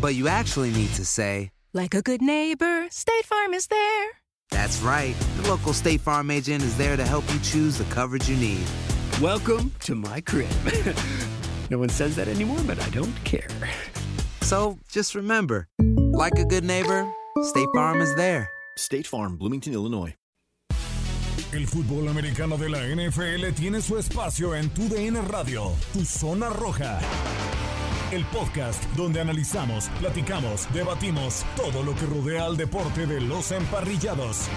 But you actually need to say, Like a good neighbor, State Farm is there. That's right. The local State Farm agent is there to help you choose the coverage you need. Welcome to my crib. no one says that anymore, but I don't care. So just remember, like a good neighbor, State Farm is there. State Farm, Bloomington, Illinois. El fútbol americano de la NFL tiene su espacio en Tu DN Radio, Tu Zona Roja. El podcast donde analizamos, platicamos, debatimos todo lo que rodea al deporte de los emparrillados.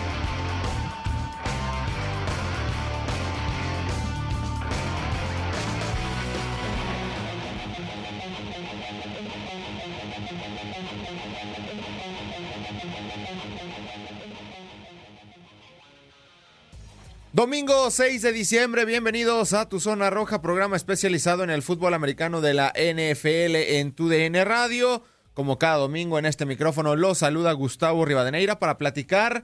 Domingo 6 de diciembre, bienvenidos a Tu Zona Roja, programa especializado en el fútbol americano de la NFL en Tu DN Radio. Como cada domingo en este micrófono los saluda Gustavo Rivadeneira para platicar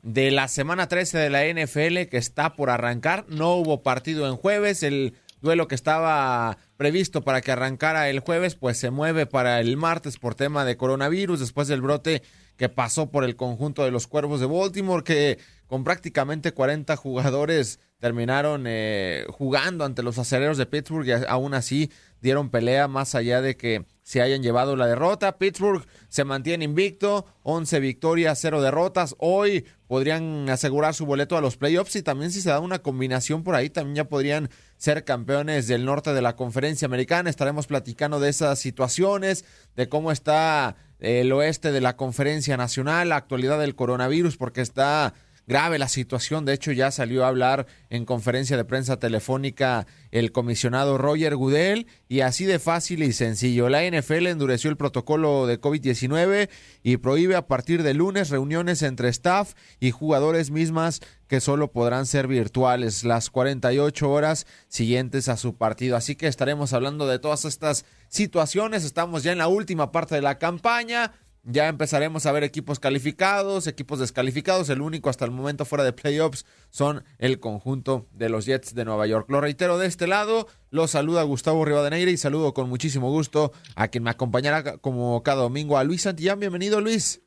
de la semana 13 de la NFL que está por arrancar. No hubo partido en jueves, el duelo que estaba previsto para que arrancara el jueves pues se mueve para el martes por tema de coronavirus después del brote que pasó por el conjunto de los Cuervos de Baltimore que con prácticamente 40 jugadores terminaron eh, jugando ante los acereros de Pittsburgh y aún así dieron pelea más allá de que se hayan llevado la derrota. Pittsburgh se mantiene invicto, 11 victorias, 0 derrotas. Hoy podrían asegurar su boleto a los playoffs y también si se da una combinación por ahí, también ya podrían ser campeones del norte de la conferencia americana. Estaremos platicando de esas situaciones, de cómo está el oeste de la conferencia nacional, la actualidad del coronavirus, porque está grave la situación. De hecho, ya salió a hablar en conferencia de prensa telefónica el comisionado Roger Goodell y así de fácil y sencillo. La NFL endureció el protocolo de COVID-19 y prohíbe a partir de lunes reuniones entre staff y jugadores mismas que solo podrán ser virtuales las 48 horas siguientes a su partido. Así que estaremos hablando de todas estas situaciones. Estamos ya en la última parte de la campaña. Ya empezaremos a ver equipos calificados, equipos descalificados. El único hasta el momento fuera de playoffs son el conjunto de los Jets de Nueva York. Lo reitero de este lado, los saluda Gustavo Rivadeneira y saludo con muchísimo gusto a quien me acompañará como cada domingo, a Luis Santillán. Bienvenido, Luis.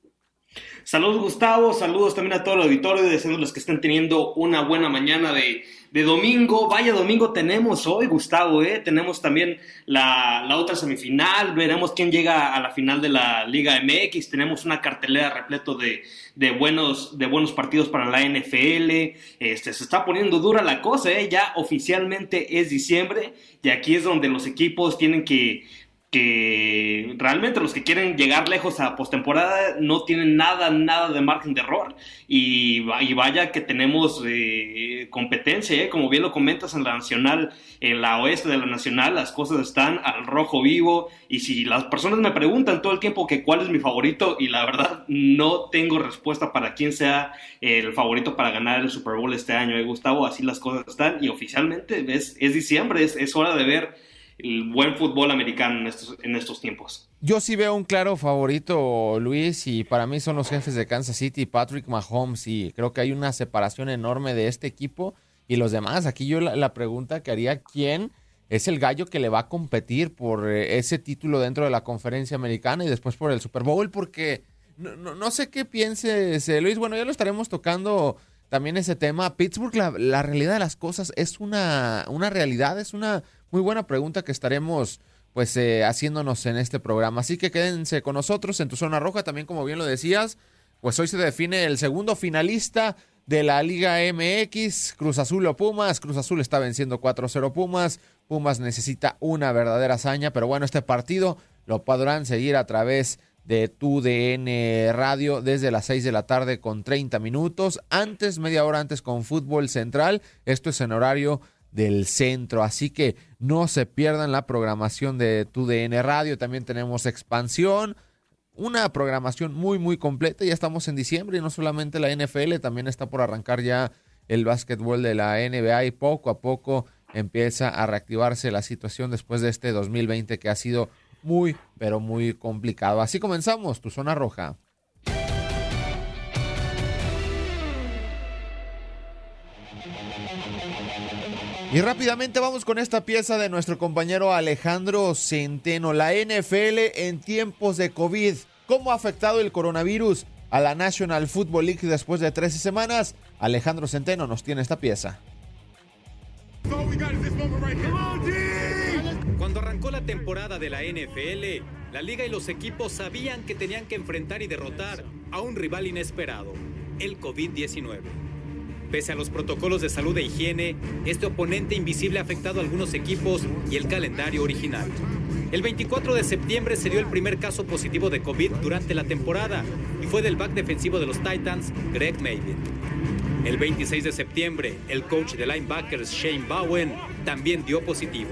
Saludos Gustavo, saludos también a todo el auditorio, deseándoles que estén teniendo una buena mañana de, domingo. Vaya domingo tenemos hoy, Gustavo, ¿eh? Tenemos también la, la, otra semifinal, veremos quién llega a la final de la Liga MX, tenemos una cartelera repleto de, de buenos, de buenos partidos para la NFL. Este, se está poniendo dura la cosa, ¿eh? Ya oficialmente es diciembre y aquí es donde los equipos tienen que realmente los que quieren llegar lejos a postemporada no tienen nada, nada de margen de error. Y, vaya que tenemos eh, competencia, ¿eh? como bien lo comentas en la nacional, en la oeste de la nacional, las cosas están al rojo vivo. Y si las personas me preguntan todo el tiempo que cuál es mi favorito, y la verdad no tengo respuesta para quién sea el favorito para ganar el Super Bowl este año, ¿eh, Gustavo? Así las cosas están. Y oficialmente es, diciembre, es hora de ver el buen fútbol americano en estos, en estos tiempos. Yo sí veo un claro favorito, Luis, y para mí son los jefes de Kansas City, Patrick Mahomes, y creo que hay una separación enorme de este equipo y los demás. Aquí yo la, pregunta que haría, ¿quién es el gallo que le va a competir por eh, ese título dentro de la conferencia americana y después por el Super Bowl? Porque no sé qué pienses, eh, Luis. Bueno, ya lo estaremos tocando también ese tema. Pittsburgh, la, la realidad de las cosas es una, una realidad, es una muy buena pregunta que estaremos pues eh, haciéndonos en este programa. Así que quédense con nosotros en tu zona roja, también como bien lo decías, pues hoy se define el segundo finalista de la Liga MX, Cruz Azul o Pumas. Cruz Azul está venciendo 4-0 Pumas. Pumas necesita una verdadera hazaña, pero bueno, este partido lo podrán seguir a través de tu DN Radio desde las 6 de la tarde con 30 minutos. Antes, media hora antes con Fútbol Central. Esto es en horario del centro. Así que no se pierdan la programación de tu DN Radio. También tenemos expansión. Una programación muy, muy completa. Ya estamos en diciembre y no solamente la NFL, también está por arrancar ya el básquetbol de la NBA y poco a poco empieza a reactivarse la situación después de este 2020 que ha sido muy, pero muy complicado. Así comenzamos, tu zona roja. Y rápidamente vamos con esta pieza de nuestro compañero Alejandro Centeno. La NFL en tiempos de COVID. ¿Cómo ha afectado el coronavirus a la National Football League después de 13 semanas? Alejandro Centeno nos tiene esta pieza. Cuando arrancó la temporada de la NFL, la liga y los equipos sabían que tenían que enfrentar y derrotar a un rival inesperado, el COVID-19. Pese a los protocolos de salud e higiene, este oponente invisible ha afectado a algunos equipos y el calendario original. El 24 de septiembre se dio el primer caso positivo de COVID durante la temporada y fue del back defensivo de los Titans, Greg Maven. El 26 de septiembre, el coach de linebackers Shane Bowen también dio positivo.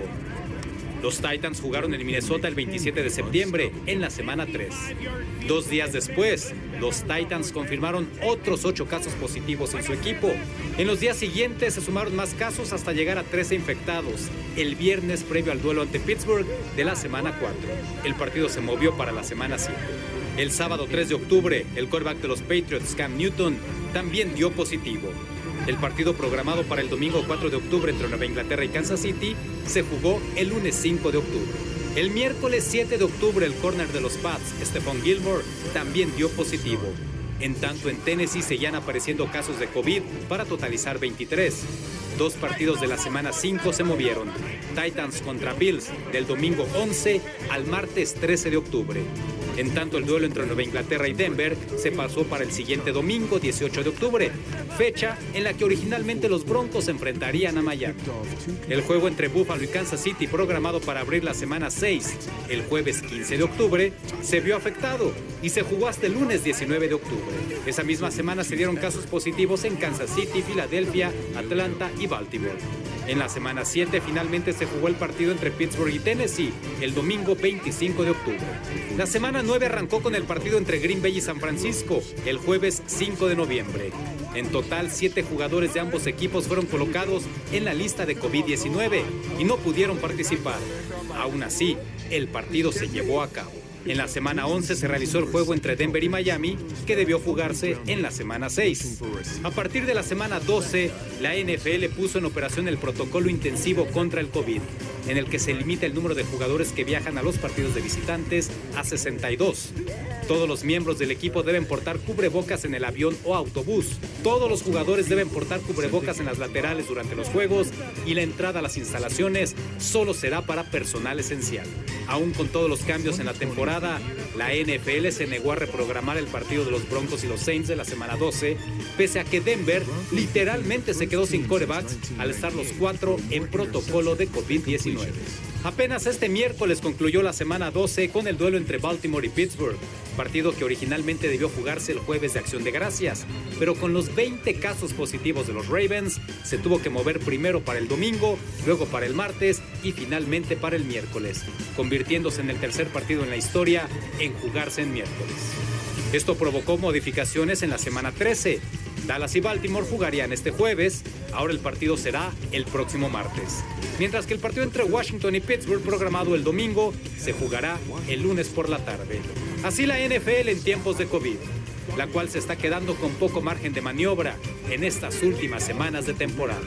Los Titans jugaron en Minnesota el 27 de septiembre, en la semana 3. Dos días después, los Titans confirmaron otros ocho casos positivos en su equipo. En los días siguientes se sumaron más casos hasta llegar a 13 infectados, el viernes previo al duelo ante Pittsburgh de la semana 4. El partido se movió para la semana 5. El sábado 3 de octubre, el quarterback de los Patriots, Cam Newton, también dio positivo. El partido programado para el domingo 4 de octubre entre Nueva Inglaterra y Kansas City se jugó el lunes 5 de octubre. El miércoles 7 de octubre el corner de los Pats, Stephon Gilmore, también dio positivo. En tanto en Tennessee seguían apareciendo casos de COVID para totalizar 23. Dos partidos de la semana 5 se movieron. Titans contra Bills del domingo 11 al martes 13 de octubre. En tanto, el duelo entre Nueva Inglaterra y Denver se pasó para el siguiente domingo, 18 de octubre, fecha en la que originalmente los Broncos enfrentarían a Miami. El juego entre Buffalo y Kansas City, programado para abrir la semana 6, el jueves 15 de octubre, se vio afectado y se jugó hasta el lunes 19 de octubre. Esa misma semana se dieron casos positivos en Kansas City, Filadelfia, Atlanta y Baltimore. En la semana 7 finalmente se jugó el partido entre Pittsburgh y Tennessee el domingo 25 de octubre. La semana 9 arrancó con el partido entre Green Bay y San Francisco el jueves 5 de noviembre. En total, siete jugadores de ambos equipos fueron colocados en la lista de COVID-19 y no pudieron participar. Aún así, el partido se llevó a cabo. En la semana 11 se realizó el juego entre Denver y Miami, que debió jugarse en la semana 6. A partir de la semana 12, la NFL puso en operación el protocolo intensivo contra el COVID, en el que se limita el número de jugadores que viajan a los partidos de visitantes a 62. Todos los miembros del equipo deben portar cubrebocas en el avión o autobús. Todos los jugadores deben portar cubrebocas en las laterales durante los juegos y la entrada a las instalaciones solo será para personal esencial. Aún con todos los cambios en la temporada, la NFL se negó a reprogramar el partido de los Broncos y los Saints de la semana 12, pese a que Denver literalmente se quedó sin corebacks al estar los cuatro en protocolo de COVID-19. Apenas este miércoles concluyó la semana 12 con el duelo entre Baltimore y Pittsburgh, partido que originalmente debió jugarse el jueves de Acción de Gracias, pero con los 20 casos positivos de los Ravens, se tuvo que mover primero para el domingo, luego para el martes y finalmente para el miércoles, convirtiéndose en el tercer partido en la historia en jugarse en miércoles. Esto provocó modificaciones en la semana 13. Dallas y Baltimore jugarían este jueves, ahora el partido será el próximo martes. Mientras que el partido entre Washington y Pittsburgh programado el domingo se jugará el lunes por la tarde. Así la NFL en tiempos de COVID, la cual se está quedando con poco margen de maniobra en estas últimas semanas de temporada.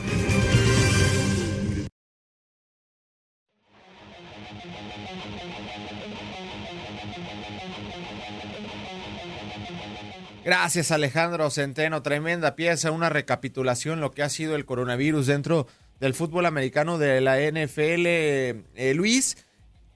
Gracias Alejandro Centeno, tremenda pieza, una recapitulación lo que ha sido el coronavirus dentro del fútbol americano de la NFL. Eh, Luis,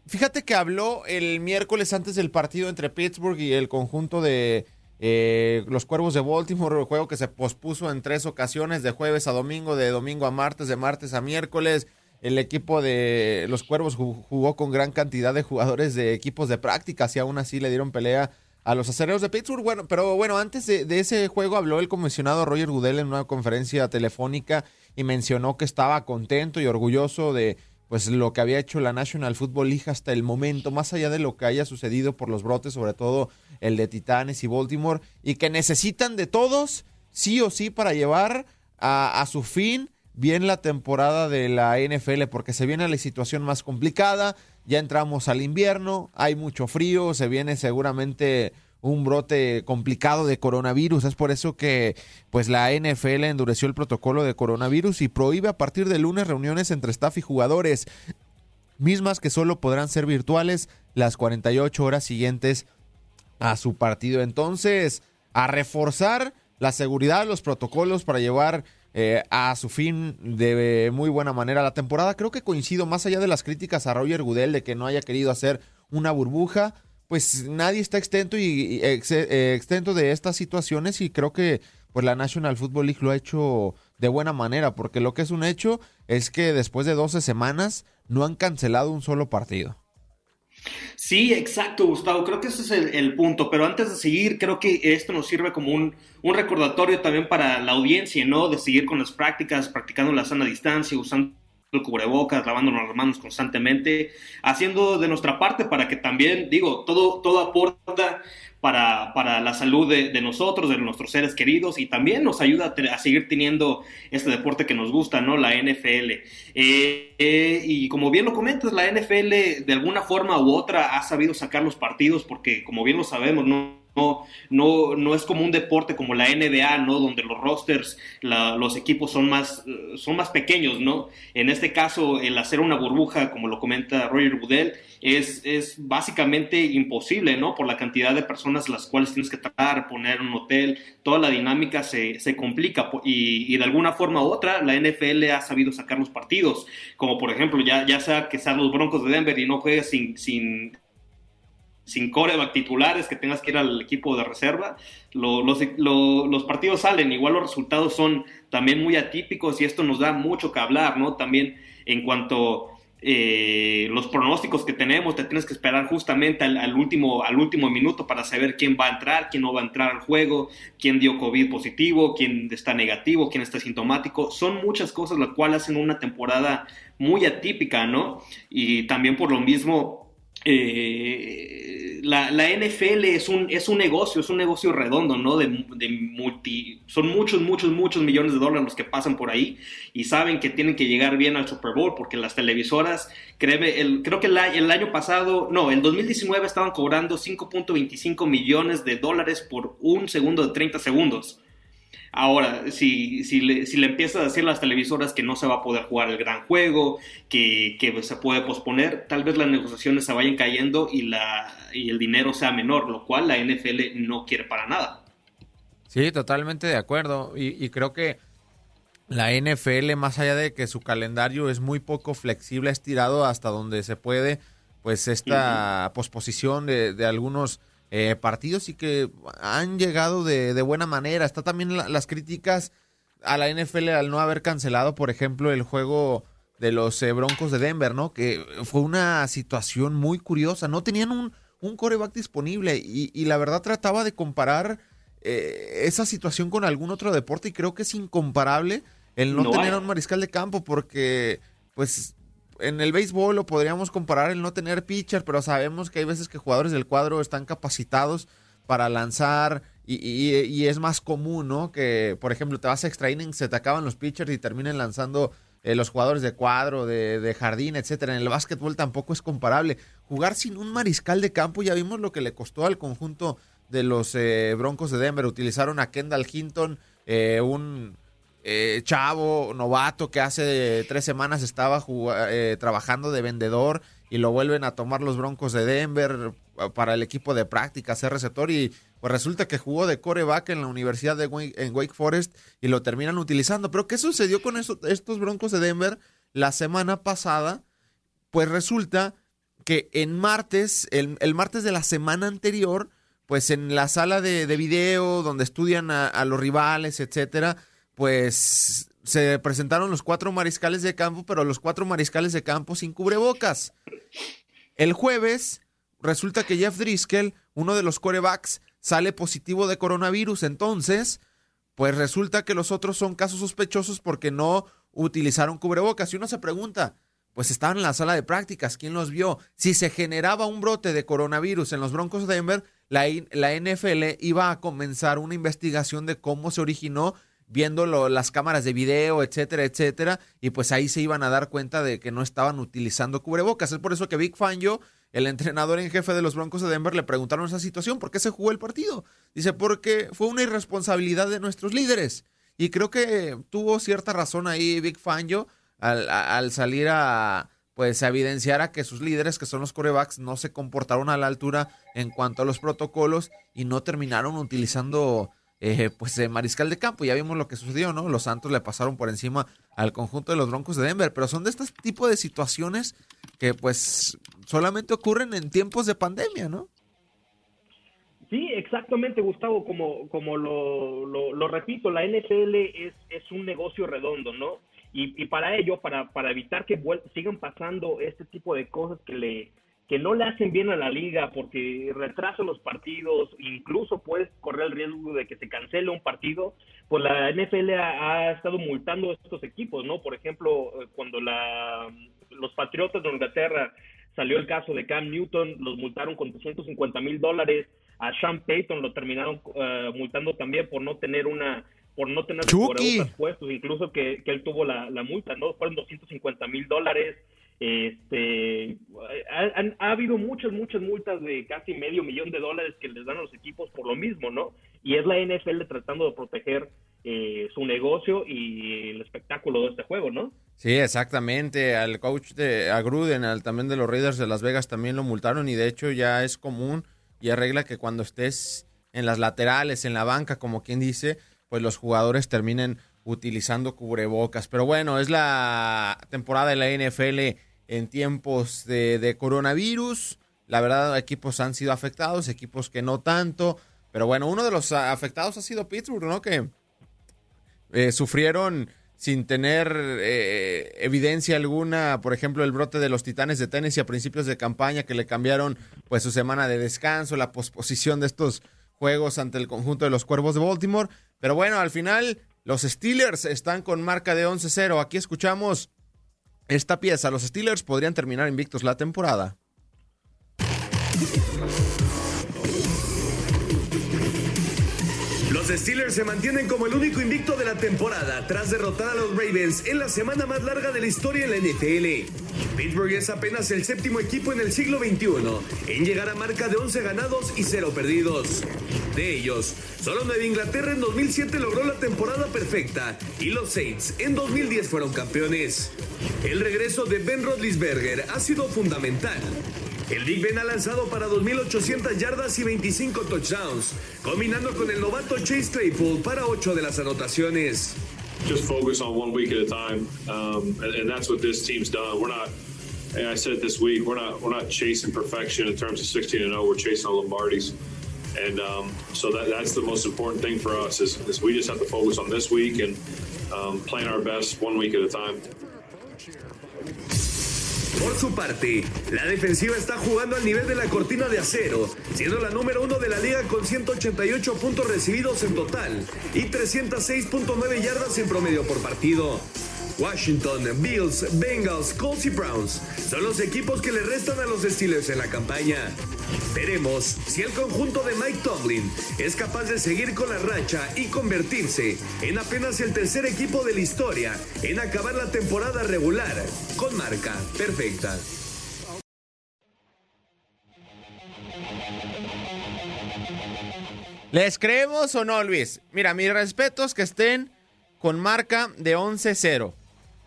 fíjate que habló el miércoles antes del partido entre Pittsburgh y el conjunto de eh, los Cuervos de Baltimore, el juego que se pospuso en tres ocasiones, de jueves a domingo, de domingo a martes, de martes a miércoles. El equipo de los Cuervos jugó con gran cantidad de jugadores de equipos de prácticas y aún así le dieron pelea a los acereros de Pittsburgh. Bueno, pero bueno, antes de, ese juego habló el comisionado Roger Goodell en una conferencia telefónica y mencionó que estaba contento y orgulloso de pues lo que había hecho la National Football League hasta el momento, más allá de lo que haya sucedido por los brotes, sobre todo el de Titanes y Baltimore, y que necesitan de todos, sí o sí, para llevar a, a su fin bien la temporada de la NFL, porque se viene la situación más complicada, ya entramos al invierno, hay mucho frío, se viene seguramente un brote complicado de coronavirus. Es por eso que pues la NFL endureció el protocolo de coronavirus y prohíbe a partir de lunes reuniones entre staff y jugadores, mismas que solo podrán ser virtuales las 48 horas siguientes a su partido. Entonces, a reforzar la seguridad, los protocolos para llevar eh, a su fin de muy buena manera la temporada. Creo que coincido más allá de las críticas a Roger Goodell de que no haya querido hacer una burbuja. Pues nadie está extento y, eh, extento de estas situaciones y creo que pues la National Football League lo ha hecho de buena manera porque lo que es un hecho es que después de 12 semanas no han cancelado un solo partido. Sí, exacto, Gustavo. Creo que ese es el, punto. Pero antes de seguir, creo que esto nos sirve como un, un, recordatorio también para la audiencia, ¿no? De seguir con las prácticas, practicando la sana distancia, usando el cubrebocas, lavándonos las manos constantemente, haciendo de nuestra parte para que también, digo, todo, todo aporta para, para la salud de, nosotros, de nuestros seres queridos y también nos ayuda a, seguir teniendo este deporte que nos gusta, ¿no? La NFL. Eh, eh, y como bien lo comentas, la NFL de alguna forma u otra ha sabido sacar los partidos porque, como bien lo sabemos, no no, no, no es como un deporte como la NBA, ¿no? Donde los rosters, los equipos son más, son más pequeños, ¿no? En este caso, el hacer una burbuja, como lo comenta Roger Goodell, es, es básicamente imposible, ¿no? Por la cantidad de personas las cuales tienes que tratar, poner un hotel, toda la dinámica se, se complica y, y, de alguna forma u otra la NFL ha sabido sacar los partidos, como por ejemplo, ya, ya sea que sean los Broncos de Denver y no juegues sin, sin sin coreback titulares, que tengas que ir al equipo de reserva, los, partidos salen, igual los resultados son también muy atípicos y esto nos da mucho que hablar, ¿no? También en cuanto eh, los pronósticos que tenemos, te tienes que esperar justamente al, último, al último minuto para saber quién va a entrar, quién no va a entrar al juego, quién dio COVID positivo, quién está negativo, quién está sintomático. Son muchas cosas las cuales hacen una temporada muy atípica, ¿no? Y también por lo mismo eh, la, NFL es un, es un negocio, es un negocio redondo, ¿no? De, multi, son muchos, muchos, muchos millones de dólares los que pasan por ahí y saben que tienen que llegar bien al Super Bowl porque las televisoras, créeme, el, creo que el año pasado, no, el 2019 estaban cobrando 5.25 millones de dólares por un segundo de 30 segundos. Ahora, si, si, le, si le empiezas a decir a las televisoras que no se va a poder jugar el gran juego, que, que se puede posponer, tal vez las negociaciones se vayan cayendo y, la, y el dinero sea menor, lo cual la NFL no quiere para nada. Sí, totalmente de acuerdo. Y, y creo que la NFL, más allá de que su calendario es muy poco flexible, ha estirado hasta donde se puede, pues esta posposición de, de algunos eh, partidos y que han llegado de, buena manera. Está también las críticas a la NFL al no haber cancelado, por ejemplo, el juego de los eh, Broncos de Denver, ¿no? Que fue una situación muy curiosa. No tenían un, un coreback disponible y, la verdad trataba de comparar eh, esa situación con algún otro deporte y creo que es incomparable el no, tener a un mariscal de campo porque pues en el béisbol lo podríamos comparar el no tener pitcher, pero sabemos que hay veces que jugadores del cuadro están capacitados para lanzar y, es más común, ¿no? Que, por ejemplo, te vas a extra se te acaban los pitchers y terminen lanzando eh, los jugadores de cuadro, de, de, jardín, etcétera. En el básquetbol tampoco es comparable. Jugar sin un mariscal de campo, ya vimos lo que le costó al conjunto de los eh, Broncos de Denver. Utilizaron a Kendall Hinton, eh, un chavo novato que hace tres semanas estaba trabajando de vendedor y lo vuelven a tomar los Broncos de Denver para el equipo de práctica, ser receptor y pues resulta que jugó de coreback en la Universidad de Wake, Forest y lo terminan utilizando. Pero ¿qué sucedió con estos Broncos de Denver la semana pasada? Pues resulta que en martes, el, martes de la semana anterior, pues en la sala de, video donde estudian a, los rivales, etcétera, pues se presentaron los cuatro mariscales de campo, pero los cuatro mariscales de campo sin cubrebocas. El jueves resulta que Jeff Driscoll, uno de los corebacks, sale positivo de coronavirus. Entonces, pues resulta que los otros son casos sospechosos porque no utilizaron cubrebocas. Y uno se pregunta, pues estaban en la sala de prácticas, ¿quién los vio? Si se generaba un brote de coronavirus en los Broncos de Denver, la, la NFL iba a comenzar una investigación de cómo se originó viendo las cámaras de video, etcétera, etcétera, y pues ahí se iban a dar cuenta de que no estaban utilizando cubrebocas. Es por eso que Big Fangio el entrenador en jefe de los Broncos de Denver le preguntaron esa situación, ¿por qué se jugó el partido? Dice, porque fue una irresponsabilidad de nuestros líderes. Y creo que tuvo cierta razón ahí Big Fangio al, al salir a pues a evidenciar a que sus líderes, que son los corebacks, no se comportaron a la altura en cuanto a los protocolos y no terminaron utilizando eh, pues de mariscal de campo. Ya vimos lo que sucedió, ¿no? Los Santos le pasaron por encima al conjunto de los Broncos de Denver, pero son de este tipo de situaciones que pues solamente ocurren en tiempos de pandemia, ¿no? Sí, exactamente, Gustavo, como, como lo, lo, repito, la NFL es, es un negocio redondo, ¿no? Y, y para ello, para, para evitar que sigan pasando este tipo de cosas que le, que no le hacen bien a la liga porque retrasan los partidos, incluso puedes correr el riesgo de que se cancele un partido, pues la NFL ha, estado multando a estos equipos, ¿no? Por ejemplo, eh, cuando la, los Patriotas de Inglaterra salió el caso de Cam Newton, los multaron con 250 mil dólares, a Sean Payton lo terminaron uh, multando también por no tener una por no tener puestos, incluso que, que él tuvo la, la multa, ¿no? Fueron 250 mil dólares. Este, ha, ha, habido muchas, muchas multas de casi medio millón de dólares que les dan a los equipos por lo mismo, ¿no? Y es la NFL tratando de proteger eh, su negocio y el espectáculo de este juego, ¿no? Sí, exactamente. Al coach de a Gruden, al también de los Raiders de Las Vegas también lo multaron y de hecho ya es común y arregla que cuando estés en las laterales, en la banca, como quien dice, pues los jugadores terminen utilizando cubrebocas. Pero bueno, es la temporada de la NFL en tiempos de, coronavirus. La verdad, equipos han sido afectados, equipos que no tanto. Pero bueno, uno de los afectados ha sido Pittsburgh, ¿no? Que eh, sufrieron sin tener eh, evidencia alguna, por ejemplo, el brote de los Titanes de Tennessee a principios de campaña que le cambiaron pues su semana de descanso, la posposición de estos juegos ante el conjunto de los Cuervos de Baltimore. Pero bueno, al final los Steelers están con marca de 11-0. Aquí escuchamos esta pieza, los Steelers podrían terminar invictos la temporada. Los Steelers se mantienen como el único invicto de la temporada tras derrotar a los Ravens en la semana más larga de la historia en la NFL. Pittsburgh es apenas el séptimo equipo en el siglo XXI en llegar a marca de 11 ganados y 0 perdidos. De ellos, solo Nueva Inglaterra en 2007 logró la temporada perfecta y los Saints en 2010 fueron campeones. El regreso de Ben Roethlisberger ha sido fundamental el Big Ben ha lanzado para 2.800 yardas y 25 touchdowns, combinando con el novato Chase Claypool para 8 de las anotaciones. Just focus on one week at a time, um, and, that's what this team's done. We're not, and I said this week, we're not we're not chasing perfection in terms of 16 and 0. We're chasing all Lombardis, and um, so that that's the most important thing for us is, is we just have to focus on this week and um, playing our best one week at a time. Por su parte, la defensiva está jugando al nivel de la cortina de acero, siendo la número uno de la liga con 188 puntos recibidos en total y 306.9 yardas en promedio por partido. Washington, Bills, Bengals, Colts y Browns son los equipos que le restan a los Steelers en la campaña. Veremos si el conjunto de Mike Tomlin es capaz de seguir con la racha y convertirse en apenas el tercer equipo de la historia en acabar la temporada regular con marca perfecta. ¿Les creemos o no, Luis? Mira, mis respetos que estén con marca de 11-0.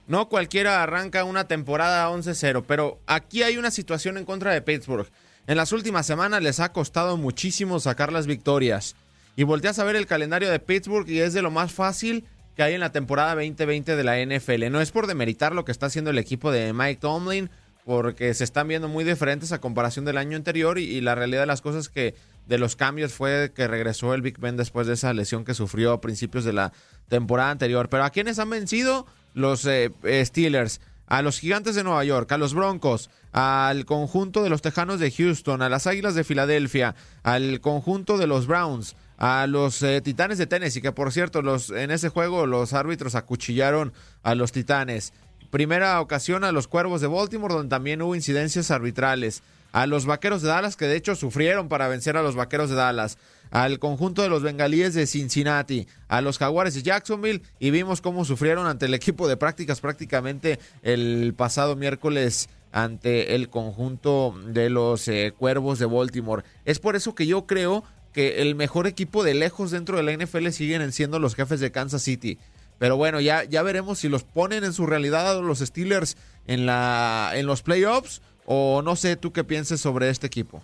No cualquiera arranca una temporada 11-0, pero aquí hay una situación en contra de Pittsburgh. En las últimas semanas les ha costado muchísimo sacar las victorias. Y volteas a ver el calendario de Pittsburgh y es de lo más fácil que hay en la temporada 2020 de la NFL. No es por demeritar lo que está haciendo el equipo de Mike Tomlin, porque se están viendo muy diferentes a comparación del año anterior y, la realidad de las cosas que de los cambios fue que regresó el Big Ben después de esa lesión que sufrió a principios de la temporada anterior. Pero ¿a quiénes han vencido? Los eh, Steelers, a los Gigantes de Nueva York, a los Broncos, al conjunto de los Tejanos de Houston, a las Águilas de Filadelfia, al conjunto de los Browns, a los eh, Titanes de Tennessee, que por cierto, los, en ese juego los árbitros acuchillaron a los Titanes. Primera ocasión a los Cuervos de Baltimore, donde también hubo incidencias arbitrales a los Vaqueros de Dallas, que de hecho sufrieron para vencer a los Vaqueros de Dallas, al conjunto de los Bengalíes de Cincinnati, a los Jaguares de Jacksonville y vimos cómo sufrieron ante el equipo de prácticas prácticamente el pasado miércoles ante el conjunto de los eh, Cuervos de Baltimore. Es por eso que yo creo que el mejor equipo de lejos dentro de la NFL siguen siendo los jefes de Kansas City. Pero bueno, ya, ya veremos si los ponen en su realidad los Steelers en, la, en los playoffs o no sé tú qué pienses sobre este equipo.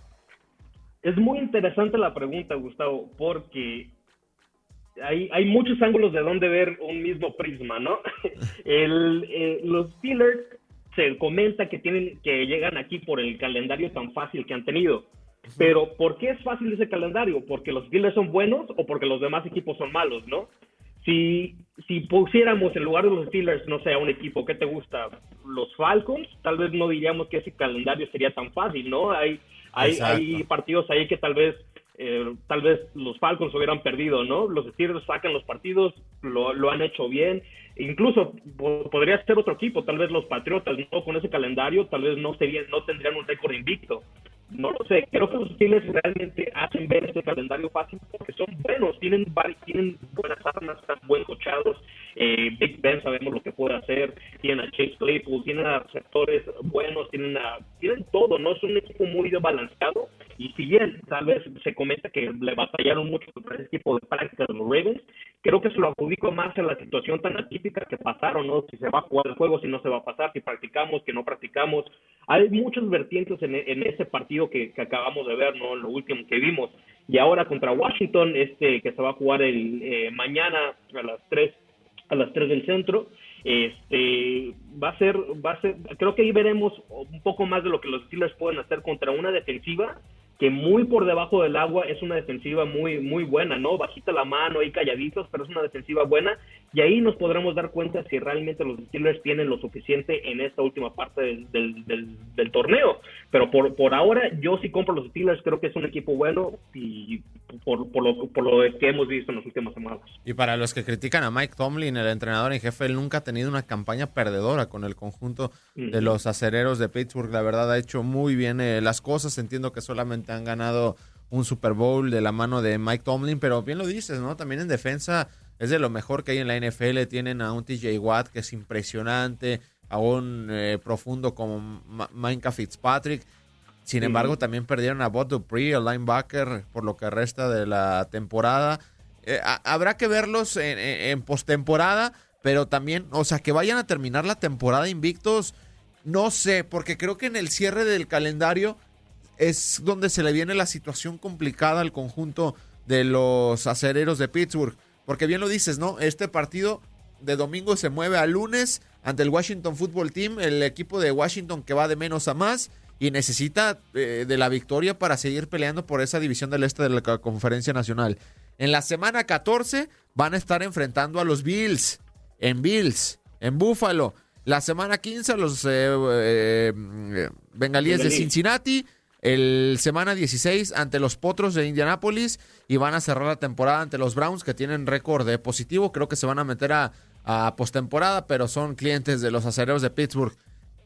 Es muy interesante la pregunta, Gustavo, porque hay, hay muchos ángulos de donde ver un mismo prisma, ¿no? El, eh, los Steelers se comenta que tienen que llegan aquí por el calendario tan fácil que han tenido. Pero ¿por qué es fácil ese calendario? ¿Porque los Steelers son buenos o porque los demás equipos son malos, no? Si, si pusiéramos en lugar de los Steelers, no sé, a un equipo, ¿qué te gusta? Los Falcons, tal vez no diríamos que ese calendario sería tan fácil, ¿no? Hay, hay, hay partidos ahí que tal vez eh, tal vez los Falcons hubieran perdido, ¿no? Los Steelers sacan los partidos, lo, lo han hecho bien. Incluso podría ser otro equipo, tal vez los Patriotas, ¿no? Con ese calendario, tal vez no, serían, no tendrían un récord invicto no lo sé, creo que los Steelers realmente hacen ver este calendario fácil porque son buenos, tienen, tienen buenas armas, están buen cochados. Eh, Big Ben sabemos lo que puede hacer, tienen a Chase Claypool, tienen a sectores buenos, tienen a, tienen todo, ¿no? Es un equipo muy balanceado y si bien tal vez se comenta que le batallaron mucho contra ese equipo de práctica de los Ravens, creo que se lo adjudico más a la situación tan atípica que pasaron, ¿no? Si se va a jugar el juego, si no se va a pasar, si practicamos, que no practicamos. Hay muchos vertientes en, ese partido que, acabamos de ver, ¿no? Lo último que vimos. Y ahora contra Washington, este que se va a jugar el eh, mañana a las 3 a las 3 del centro, este va a ser va a ser creo que ahí veremos un poco más de lo que los Steelers pueden hacer contra una defensiva que muy por debajo del agua es una defensiva muy muy buena, ¿no? Bajita la mano y calladitos, pero es una defensiva buena y ahí nos podremos dar cuenta si realmente los Steelers tienen lo suficiente en esta última parte del, del, torneo. Pero por, por ahora yo sí compro los Steelers, creo que es un equipo bueno y por, por, lo, por lo que hemos visto en las últimas semanas. Y para los que critican a Mike Tomlin, el entrenador en jefe, él nunca ha tenido una campaña perdedora con el conjunto de los acereros de Pittsburgh. La verdad ha hecho muy bien eh, las cosas. Entiendo que solamente han ganado un Super Bowl de la mano de Mike Tomlin, pero bien lo dices, ¿no? También en defensa es de lo mejor que hay en la NFL. Tienen a un TJ Watt que es impresionante, a un eh, profundo como Minka Fitzpatrick. Sin embargo, también perdieron a Bob Dupree, el linebacker, por lo que resta de la temporada. Eh, habrá que verlos en, en postemporada, pero también, o sea, que vayan a terminar la temporada invictos, no sé, porque creo que en el cierre del calendario es donde se le viene la situación complicada al conjunto de los acereros de Pittsburgh. Porque bien lo dices, ¿no? Este partido de domingo se mueve a lunes ante el Washington Football Team, el equipo de Washington que va de menos a más y necesita eh, de la victoria para seguir peleando por esa división del este de la Conferencia Nacional. En la semana 14 van a estar enfrentando a los Bills, en Bills, en Buffalo. La semana 15 a los eh, eh, Bengalíes de Cincinnati el semana 16 ante los Potros de Indianápolis y van a cerrar la temporada ante los Browns que tienen récord de positivo. Creo que se van a meter a, a postemporada, pero son clientes de los acereros de Pittsburgh.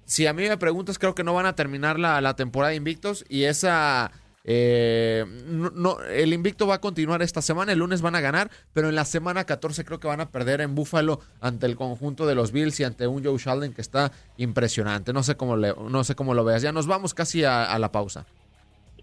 Si a mí me preguntas, creo que no van a terminar la, la temporada invictos y esa Eh, no, el invicto va a continuar esta semana, el lunes van a ganar, pero en la semana 14 creo que van a perder en Búfalo ante el conjunto de los Bills y ante un Joe Sheldon que está impresionante. No sé cómo, le, no sé cómo lo veas. Ya nos vamos casi a, la pausa.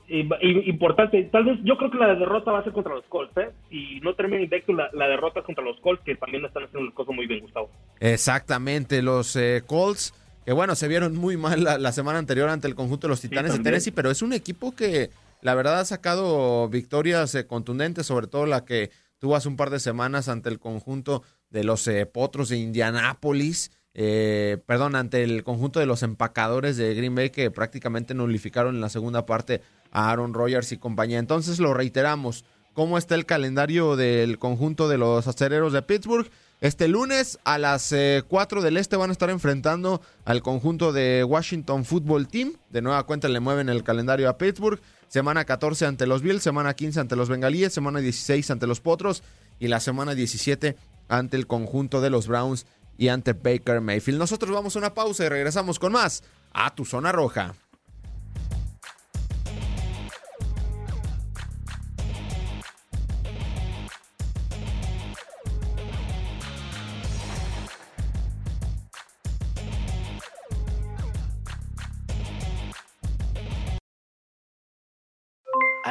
Importante, tal vez yo creo que la derrota va a ser contra los Colts, ¿eh? Y no termina invicto la, la derrota contra los Colts, que también están haciendo las cosas muy bien, Gustavo. Exactamente, los eh, Colts, que bueno, se vieron muy mal la, semana anterior ante el conjunto de los Titanes de Tennessee, pero es un equipo que la verdad ha sacado victorias eh, contundentes, sobre todo la que tuvo hace un par de semanas ante el conjunto de los eh, Potros de Indianápolis. Eh, perdón, ante el conjunto de los empacadores de Green Bay que prácticamente nulificaron en la segunda parte a Aaron Rodgers y compañía. Entonces lo reiteramos, ¿cómo está el calendario del conjunto de los acereros de Pittsburgh? Este lunes a las 4 del este van a estar enfrentando al conjunto de Washington Football Team. De nueva cuenta le mueven el calendario a Pittsburgh. Semana 14 ante los Bills, semana 15 ante los Bengalíes, semana 16 ante los Potros y la semana 17 ante el conjunto de los Browns y ante Baker Mayfield. Nosotros vamos a una pausa y regresamos con más a tu zona roja.